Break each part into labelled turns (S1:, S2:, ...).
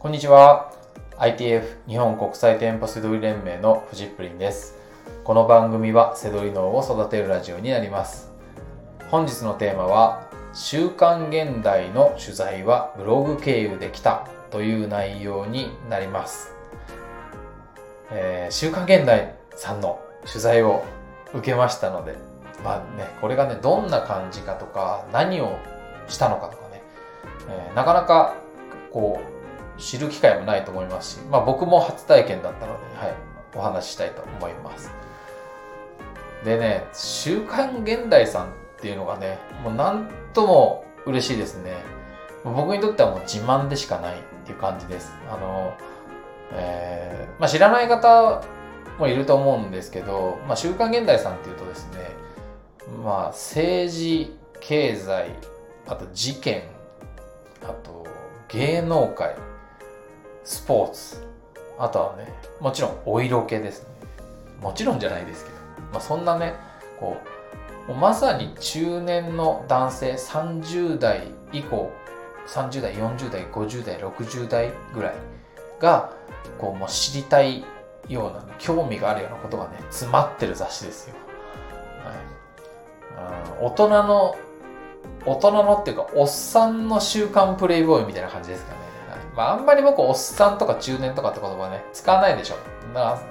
S1: こんにちは。ITF 日本国際店舗セドリ連盟のフジップリンです。この番組はセドリ脳を育てるラジオになります。本日のテーマは週刊現代の取材はブログ経由できたという内容になります、えー、週刊現代さんの取材を受けましたのでまあねこれがねどんな感じかとか何をしたのかとかね、えー、なかなかこう知る機会もないと思いますし、まあ、僕も初体験だったので、はい、お話ししたいと思います。でね、週刊現代さんっていうのがね、もうなんとも嬉しいですね。僕にとってはもう自慢でしかないっていう感じです。あの、えー、まあ、知らない方もいると思うんですけど、まあ、週刊現代さんっていうとですね、まあ、政治、経済、あと事件、あと芸能界、スポーツ、あとはね、もちろんお色気ですね。もちろんじゃないですけど、まあ、そんなね、こう、まさに中年の男性30代以降、30代、40代、50代、60代ぐらいが、こう、もう知りたいような、興味があるようなことがね、詰まってる雑誌ですよ。はい、大人の、大人のっていうか、おっさんの週刊プレイボーイみたいな感じですかね。まあ、あんまり僕、おっさんとか中年とかって言葉ね、使わないでしょ。だか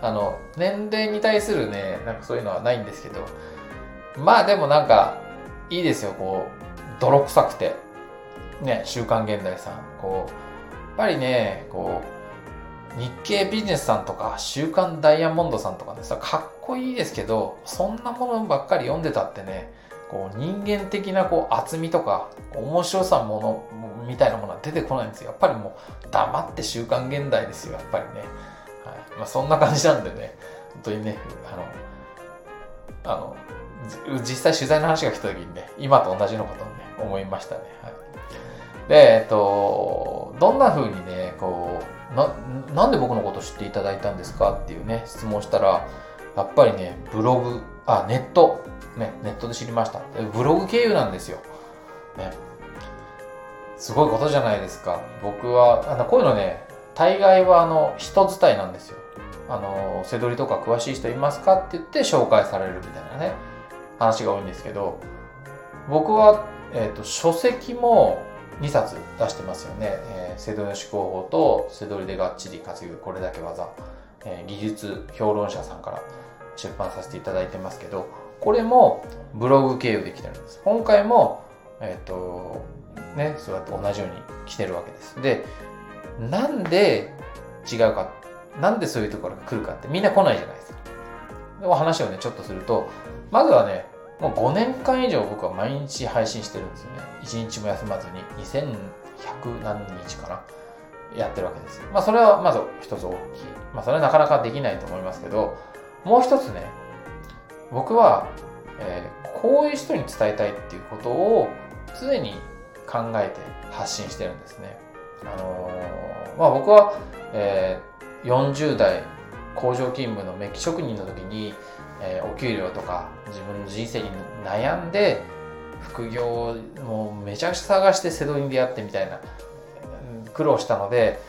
S1: ら、あの、年齢に対するね、なんかそういうのはないんですけど、まあでもなんか、いいですよ、こう、泥臭くて。ね、週刊現代さん。こう、やっぱりね、こう、日経ビジネスさんとか、週刊ダイヤモンドさんとかね、さ、かっこいいですけど、そんなものばっかり読んでたってね、こう人間的なこう厚みとか面白さものみたいなものは出てこないんですよ。やっぱりもう黙って週刊現代ですよやっぱりね、はい。まあ、そんな感じなんでね。本当にねあのあの実際取材の話が来た時にね今と同じようなことをね思いましたね、はい、でえっとどんな風にねこうななんで僕のこと知っていただいたんですかっていうね質問したらやっぱりねブログあネットね、ネットで知りました。ブログ経由なんですよ。ね。すごいことじゃないですか。僕は、あのこういうのね、大概はあの人伝いなんですよ。あの、背取りとか詳しい人いますかって言って紹介されるみたいなね、話が多いんですけど、僕は、えっ、ー、と、書籍も2冊出してますよね。えー、瀬戸吉広報と瀬戸りでがっちり稼ぐこれだけ技、えー、技術評論者さんから出版させていただいてますけど、これもブログ経由で来てるんです。今回も、えっ、ー、と、ね、そうやって同じように来てるわけです。で、なんで違うか、なんでそういうところが来るかってみんな来ないじゃないですか。でお話をね、ちょっとすると、まずはね、もう5年間以上僕は毎日配信してるんですよね。1日も休まずに2100何日かな。やってるわけです。まあそれはまず一つ大きい。まあそれはなかなかできないと思いますけど、もう一つね、僕は、えー、こういう人に伝えたいっていうことを常に考えて発信してるんですね。あのー、まあ、僕は、えー、40代工場勤務のメッキ職人の時に、えー、お給料とか自分の人生に悩んで副業をもうめちゃくちゃ探して瀬戸に出会ってみたいな苦労したので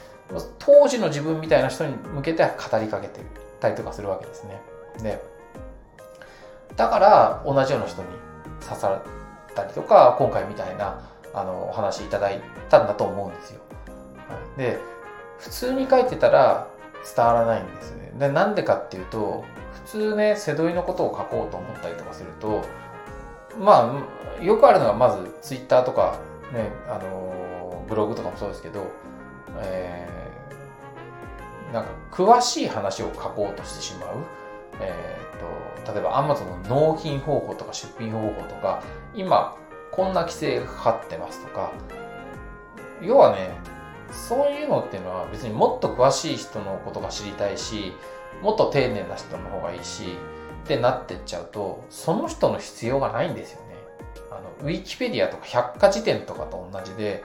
S1: 当時の自分みたいな人に向けて語りかけてるたりとかするわけですね。でだから同じような人に刺さったりとか今回みたいなあのお話いただいたんだと思うんですよ。で普通に書いてたら伝わらないんですね。でなんでかっていうと普通ね瀬戸井のことを書こうと思ったりとかするとまあよくあるのがまずツイッターとかねあのブログとかもそうですけど、え、なんか詳しい話を書こうとしてしまう。えーと、例えば Amazon の納品方法とか出品方法とか今こんな規制がかかってますとか要はねそういうのっていうのは別にもっと詳しい人のことが知りたいしもっと丁寧な人の方がいいしってなってっちゃうとその人の必要がないんですよね。あのウィキペディアとか百科事典とかと同じで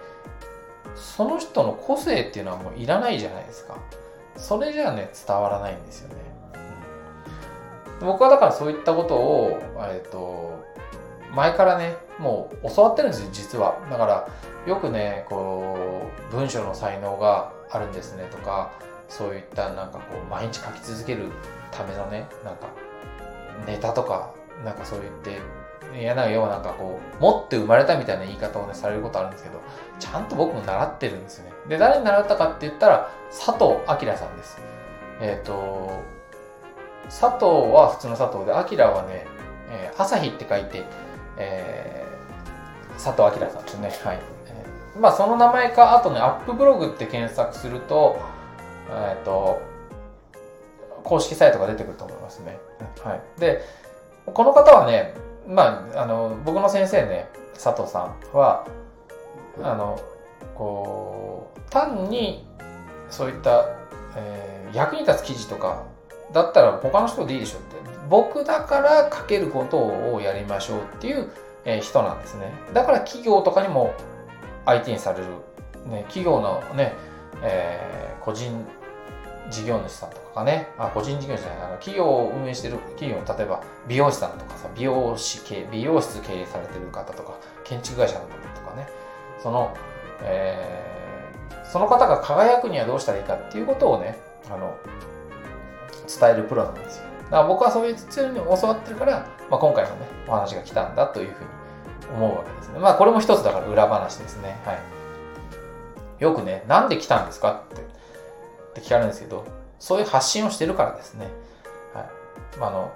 S1: その人の個性っていうのはもういらないじゃないですか。それじゃね伝わらないんですよね。僕はだからそういったことを、えっと、前からねもう教わってるんですよ実はだからよくねこう文章の才能があるんですねとかそういったなんかこう毎日書き続けるためのねなんかネタとかなんかそう言っていやなんか要はなんかこう持って生まれたみたいな言い方をねされることあるんですけどちゃんと僕も習ってるんですよねで誰に習ったかって言ったら佐藤明さんですえっ、ー、と佐藤は普通の佐藤で明はね、えー、朝日って書いて、えー、佐藤明さんですねはいまあその名前か、あとね、アップブログって検索すると、えっ、ー、と、公式サイトが出てくると思いますね。はい。で、この方はね、まあ、あの、僕の先生ね、佐藤さんは、あの、こう、単に、そういった、えー、役に立つ記事とか、だったら他の人でいいでしょって。僕だから書けることをやりましょうっていう、えー、人なんですね。だから企業とかにも相手にされる、ね、企業のね、えー、個人事業主さんとかがね、あ個人事業主じゃない、あの企業を運営してる企業、例えば美容師さんとかさ、美容師系、美容室経営されてる方とか、建築会社の方とかね、その、えー、その方が輝くにはどうしたらいいかっていうことをね、あの、伝えるプロなんですよ。だから僕はそういう強いに教わってるから、まあ、今回のね、お話が来たんだというふうに思うわけですね。まあこれも一つだから裏話ですね。はい。よくね、なんで来たんですかってって聞かれるんですけど、そういう発信をしてるからですね。はい。あの、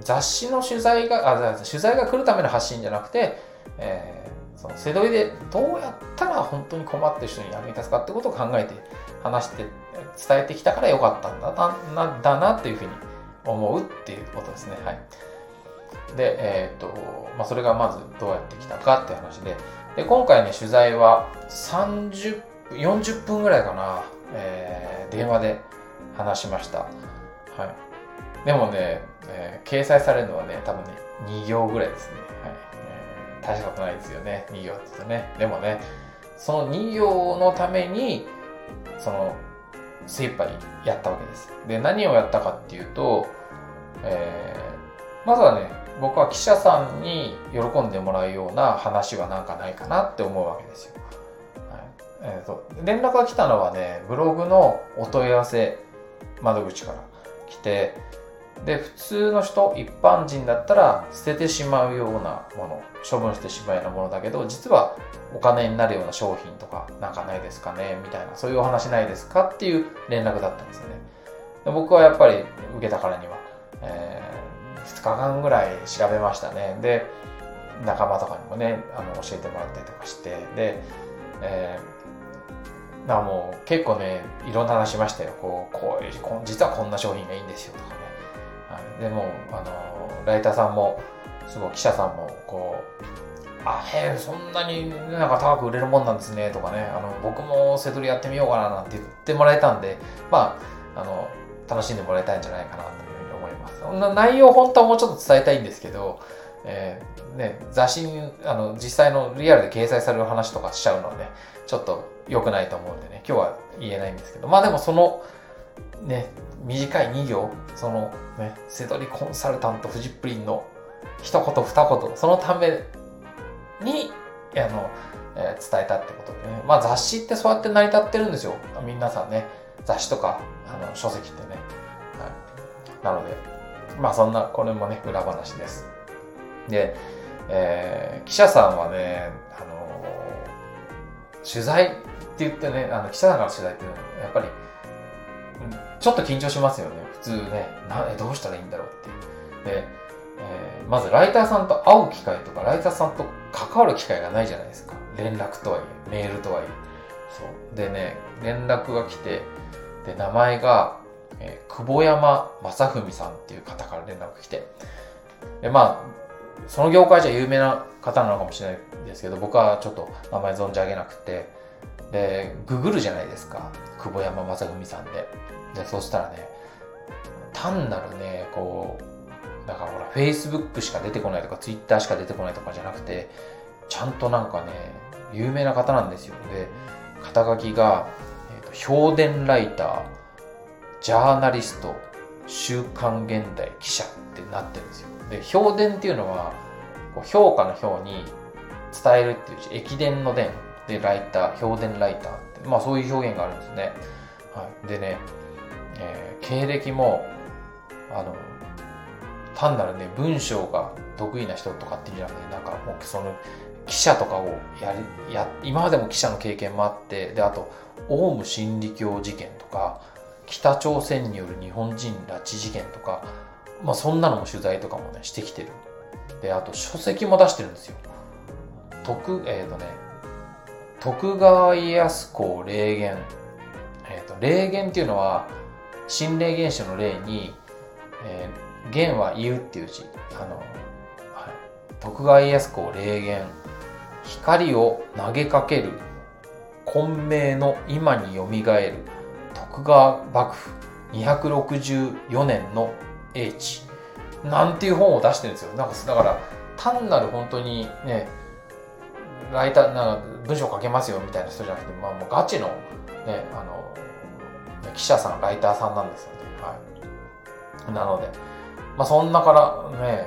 S1: 雑誌の取材が、あ、取材が来るための発信じゃなくて、えー、その瀬戸井でどうやったら本当に困ってる人に役に立つかってことを考えて話して伝えてきたからよかったんだなだなっていうふうに思うっていうことですね。はい。で、えっ、ー、と、まあ、それがまずどうやってきたかっていう話で、で、今回ね、取材は30、40分ぐらいかな、えー、電話で話しました。はい。でもね、えー、掲載されるのはね、多分ね、2行ぐらいですね。はい。えー、大したことないですよね、2行って言うとね。でもね、その2行のために、その、精一杯やったわけです。で、何をやったかっていうと、えー、まずはね、僕は記者さんに喜んでもらうような話はなんかないかなって思うわけですよ。えーと、連絡が来たのはねブログのお問い合わせ窓口から来てで普通の人一般人だったら捨ててしまうようなもの処分してしまうようなものだけど実はお金になるような商品とかなんかないですかねみたいなそういうお話ないですかっていう連絡だったんですよねで僕はやっぱり受けたからには、えー2日間ぐらい調べましたね。で、仲間とかにもね、あの教えてもらったりとかして、で、えー、なもう結構ね、いろんな話しましたよ。こう、こういう、実はこんな商品がいいんですよ。とかね。はい、でも、あの、ライターさんも、すごい記者さんも、こう、あ、へえ、そんなになんか高く売れるもんなんですね。とかね、あの、僕もセドリやってみようかななんて言ってもらえたんで、まあ、あの、楽しんでもらいたいんじゃないかなとそんな内容本当はもうちょっと伝えたいんですけど、えー、ね、雑誌にあの実際のリアルで掲載される話とかしちゃうので、ちょっと良くないと思うんでね、今日は言えないんですけど、まあでもその、ね、短い2行、そのね、セドリコンサルタントフジプリンの一言二言、そのために、あの、えー、伝えたってことでね。まあ雑誌ってそうやって成り立ってるんですよ。皆さんね。雑誌とか、あの、書籍ってね。はい。なので、まあそんな、これもね、裏話です。で、えー、記者さんはね、あのー、取材って言ってね、あの記者さんから取材っていうのは、やっぱり、ちょっと緊張しますよね。普通ね、などうしたらいいんだろうって。で、えー、まずライターさんと会う機会とか、ライターさんと関わる機会がないじゃないですか。連絡とはいえ、メールとはいえ。そう。でね、連絡が来て、で、名前が、えー、久保山正文さんっていう方から連絡来て、で、まあ、その業界じゃ有名な方なのかもしれないですけど、僕はちょっと名前存じ上げなくて、で、ググるじゃないですか。久保山正文さんで。で、そうしたらね、単なるね、こう、だからほら、Facebook しか出てこないとか、Twitter しか出てこないとかじゃなくて、ちゃんとなんかね、有名な方なんですよ。で、肩書きが、えーと、評伝ライター、ジャーナリスト、週刊現代記者ってなってるんですよ。で、評伝っていうのは、こう評価の表に伝えるっていう字、駅伝の伝でライター、評伝ライターって、まあそういう表現があるんですね。はい。でね、えー、経歴も、あの、単なるね、文章が得意な人とかっていうんじゃなくて、なんかもうその、記者とかをやり、や、今までも記者の経験もあって、で、あと、オウム真理教事件とか、北朝鮮による日本人拉致事件とか、まあそんなのも取材とかもね、してきてる。で、あと書籍も出してるんですよ。徳、えっ、ー、とね、徳川家康公霊言。えっ、ー、と、霊言っていうのは、心霊現象の霊に、えー、言は言うっていう字。あの、はい、徳川家康公霊言。光を投げかける。混迷の今によみがえる。徳川幕府264年の英知。なんていう本を出してるんですよ。なんか、だから、単なる本当にね、ライター、なんか文章書けますよみたいな人じゃなくて、まあもうガチの、ね、あの、記者さん、ライターさんなんですよね。はい。なので、まあそんなからね、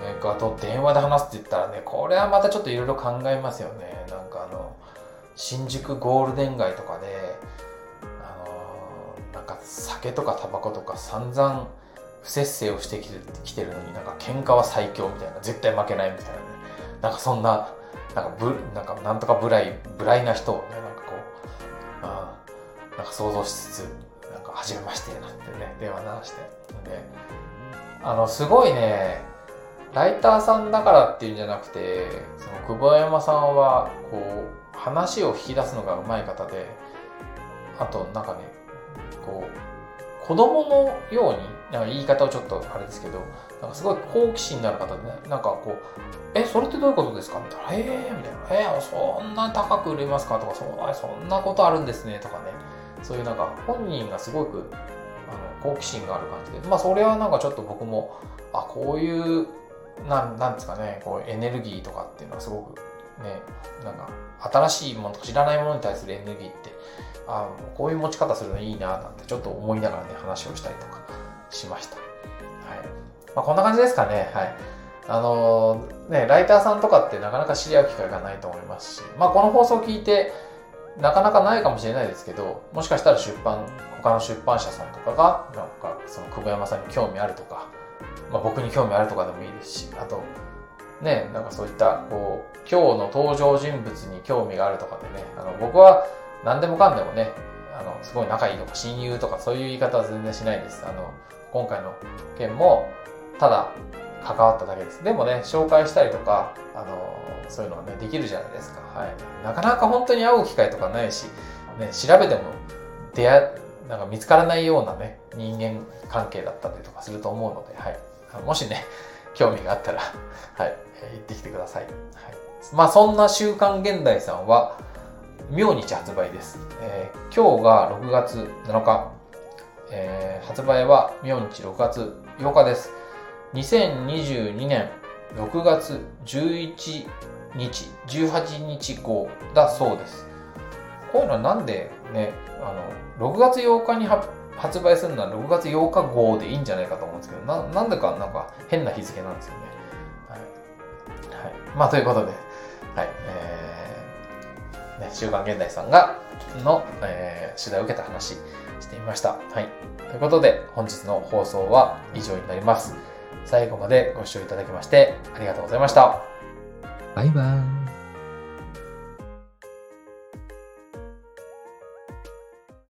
S1: メーカーと電話で話すって言ったらね、これはまたちょっといろいろ考えますよね。なんかあの、新宿ゴールデン街とかで、あの、なんか酒とかタバコとか散々不節制をしてきてきてるのになんか喧嘩は最強みたいな、絶対負けないみたいなね。なんかそんな、なんかぶ、なんかなんとかブライ、ブライな人をね、なんかこう、あなんか想像しつつ、なんか初めましてなんてね、電話鳴らして。で、あの、すごいね、ライターさんだからっていうんじゃなくて、その久保山さんは、こう、話を引き出すのが上手い方で、あと、なんかね、こう、子供のように、なんか言い方をちょっとあれですけど、なんかすごい好奇心のある方でね、なんかこう、え、それってどういうことですか？みたいな、ええー、みたいな、えー、そんな高く売れますか？とか、そそんなことあるんですねとかね、そういうなんか本人がすごくあの好奇心がある感じで、まあそれはなんかちょっと僕も、あ、こういう、なんなんですかね、こうエネルギーとかっていうのはすごくね、なんか新しいものとか知らないものに対するエネルギーって、あこういう持ち方するのいいななんてちょっと思いながらね、話をしたりとか。しました。はい。まあこんな感じですかね。はい。あのね、ライターさんとかってなかなか知り合う機会がないと思いますし、まあこの放送を聞いて、なかなかないかもしれないですけど、もしかしたら出版、他の出版社さんとかが、なんかその久保山さんに興味あるとか、まあ僕に興味あるとかでもいいですし、あと、ね、なんかそういった、こう、今日の登場人物に興味があるとかでね、あの僕は何でもかんでもね、あの、すごい仲いいとか親友とかそういう言い方は全然しないです。あの、今回の件も、ただ、関わっただけです。でもね、紹介したりとか、あのそういうのがね、できるじゃないですか。はい。なかなか本当に会う機会とかないし、ね、調べても出会、なんか見つからないようなね、人間関係だったりとかすると思うので、はい。もしね、興味があったらはい、行ってきてください。はい。まあ、そんな週刊現代さんは、明日発売です。えー、今日が6月7日、えー、発売は明日6月8日です。2022年6月11日、18日号だそうです。こういうのはなんでね、あの、6月8日に発売するのは6月8日号でいいんじゃないかと思うんですけど、ななんでかなんか変な日付なんですよね。はい。はい、まあ、ということで、はい。えー、ね、週刊現代さんが、の、えー、取材を受けた話してみました。はい。ということで、本日の放送は以上になります。最後までご視聴いただきましてありがとうございました。
S2: バイバーイ。